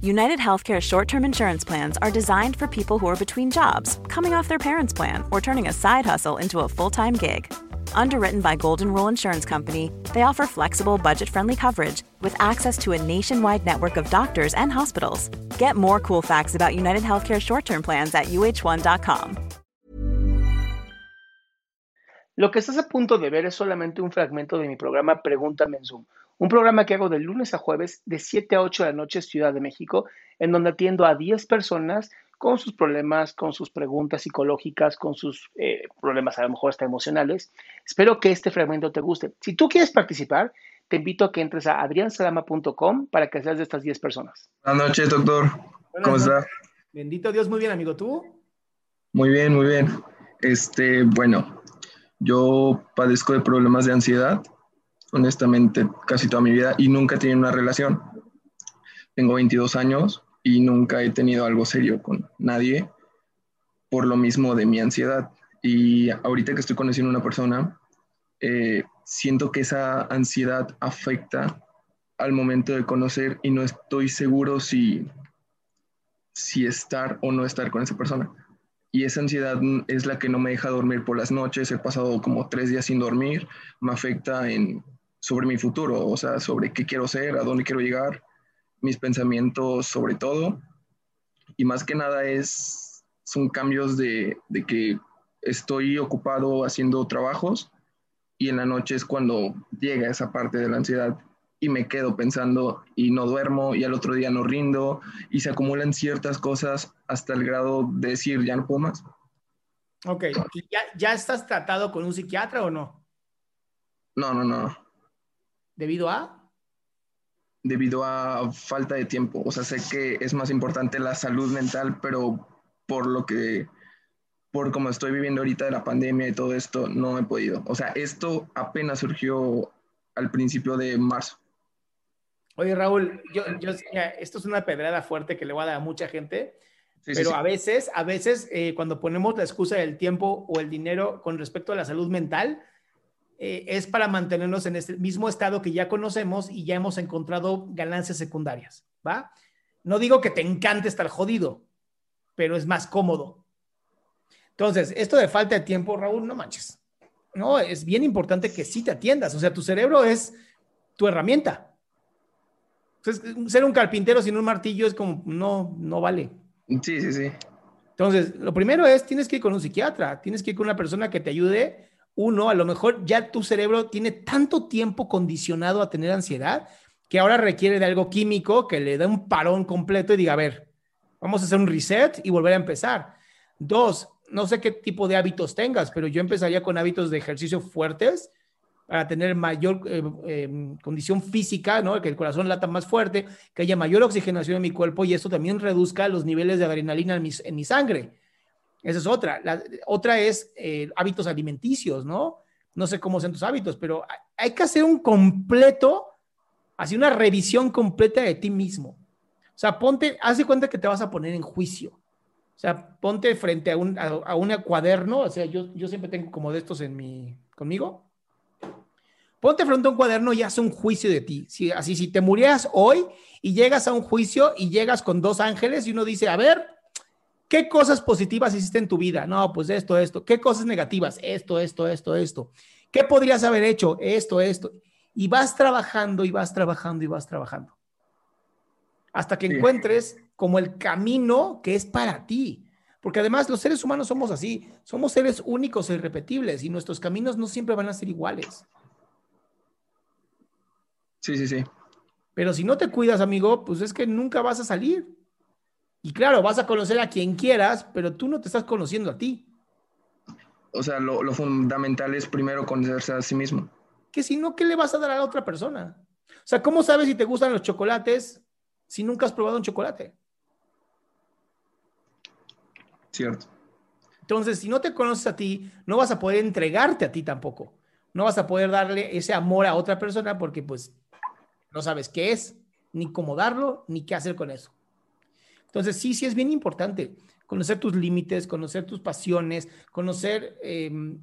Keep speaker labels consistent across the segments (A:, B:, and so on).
A: United Healthcare short term insurance plans are designed for people who are between jobs, coming off their parents' plan, or turning a side hustle into a full time gig. Underwritten by Golden Rule Insurance Company, they offer flexible, budget friendly coverage with access to a nationwide network of doctors and hospitals. Get more cool facts about United Healthcare short term plans at uh1.com.
B: Lo que estás a punto de ver es solamente un fragmento de mi programa Pregúntame en Zoom, un programa que hago de lunes a jueves de 7 a 8 de la noche Ciudad de México, en donde atiendo a 10 personas con sus problemas, con sus preguntas psicológicas, con sus eh, problemas a lo mejor hasta emocionales. Espero que este fragmento te guste. Si tú quieres participar, te invito a que entres a adriansalama.com para que seas de estas 10 personas.
C: Buenas noches, doctor. ¿Cómo está?
D: Bendito Dios, muy bien, amigo. ¿Tú?
C: Muy bien, muy bien. Este, bueno, yo padezco de problemas de ansiedad, honestamente, casi toda mi vida y nunca he tenido una relación. Tengo 22 años y nunca he tenido algo serio con nadie por lo mismo de mi ansiedad. Y ahorita que estoy conociendo a una persona, eh, siento que esa ansiedad afecta al momento de conocer y no estoy seguro si, si estar o no estar con esa persona. Y esa ansiedad es la que no me deja dormir por las noches. He pasado como tres días sin dormir. Me afecta en, sobre mi futuro, o sea, sobre qué quiero ser, a dónde quiero llegar, mis pensamientos sobre todo. Y más que nada es, son cambios de, de que estoy ocupado haciendo trabajos y en la noche es cuando llega esa parte de la ansiedad y me quedo pensando y no duermo y al otro día no rindo y se acumulan ciertas cosas hasta el grado de decir ya no puedo más.
D: Ok, ¿Y ya, ya estás tratado con un psiquiatra o no?
C: No, no, no.
D: ¿Debido a?
C: Debido a falta de tiempo. O sea, sé que es más importante la salud mental, pero por lo que, por como estoy viviendo ahorita de la pandemia y todo esto, no he podido. O sea, esto apenas surgió al principio de marzo.
D: Oye, Raúl, yo, yo, esto es una pedrada fuerte que le voy a dar a mucha gente, sí, pero sí, sí. a veces, a veces eh, cuando ponemos la excusa del tiempo o el dinero con respecto a la salud mental, eh, es para mantenernos en este mismo estado que ya conocemos y ya hemos encontrado ganancias secundarias, ¿va? No digo que te encante estar jodido, pero es más cómodo. Entonces, esto de falta de tiempo, Raúl, no manches. No, es bien importante que sí te atiendas. O sea, tu cerebro es tu herramienta. Entonces, ser un carpintero sin un martillo es como, no, no vale.
C: Sí, sí, sí.
D: Entonces, lo primero es, tienes que ir con un psiquiatra, tienes que ir con una persona que te ayude. Uno, a lo mejor ya tu cerebro tiene tanto tiempo condicionado a tener ansiedad que ahora requiere de algo químico que le dé un parón completo y diga, a ver, vamos a hacer un reset y volver a empezar. Dos, no sé qué tipo de hábitos tengas, pero yo empezaría con hábitos de ejercicio fuertes para tener mayor eh, eh, condición física, ¿no? Que el corazón lata más fuerte, que haya mayor oxigenación en mi cuerpo y esto también reduzca los niveles de adrenalina en mi sangre. Esa es otra. La, otra es eh, hábitos alimenticios, ¿no? No sé cómo son tus hábitos, pero hay que hacer un completo, así una revisión completa de ti mismo. O sea, ponte, haz cuenta que te vas a poner en juicio. O sea, ponte frente a un, a un cuaderno, o sea, yo, yo siempre tengo como de estos en mi, conmigo. Ponte frente a un cuaderno y haz un juicio de ti. Si, así, si te murieras hoy y llegas a un juicio y llegas con dos ángeles y uno dice, a ver, ¿qué cosas positivas hiciste en tu vida? No, pues esto, esto. ¿Qué cosas negativas? Esto, esto, esto, esto. ¿Qué podrías haber hecho? Esto, esto. Y vas trabajando y vas trabajando y vas trabajando. Hasta que encuentres como el camino que es para ti. Porque además los seres humanos somos así, somos seres únicos e irrepetibles y nuestros caminos no siempre van a ser iguales.
C: Sí, sí, sí.
D: Pero si no te cuidas, amigo, pues es que nunca vas a salir. Y claro, vas a conocer a quien quieras, pero tú no te estás conociendo a ti.
C: O sea, lo, lo fundamental es primero conocerse a sí mismo.
D: Que si no, ¿qué le vas a dar a la otra persona? O sea, ¿cómo sabes si te gustan los chocolates si nunca has probado un chocolate?
C: Cierto.
D: Entonces, si no te conoces a ti, no vas a poder entregarte a ti tampoco. No vas a poder darle ese amor a otra persona porque pues no sabes qué es, ni cómo darlo, ni qué hacer con eso. Entonces, sí, sí es bien importante conocer tus límites, conocer tus pasiones, conocer em,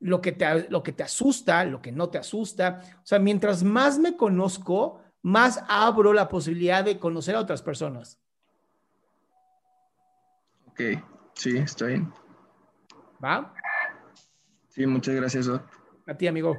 D: lo, que te, lo que te asusta, lo que no te asusta. O sea, mientras más me conozco, más abro la posibilidad de conocer a otras personas.
C: Ok, sí, está bien.
D: ¿Va?
C: Sí, muchas gracias.
D: A ti, amigo.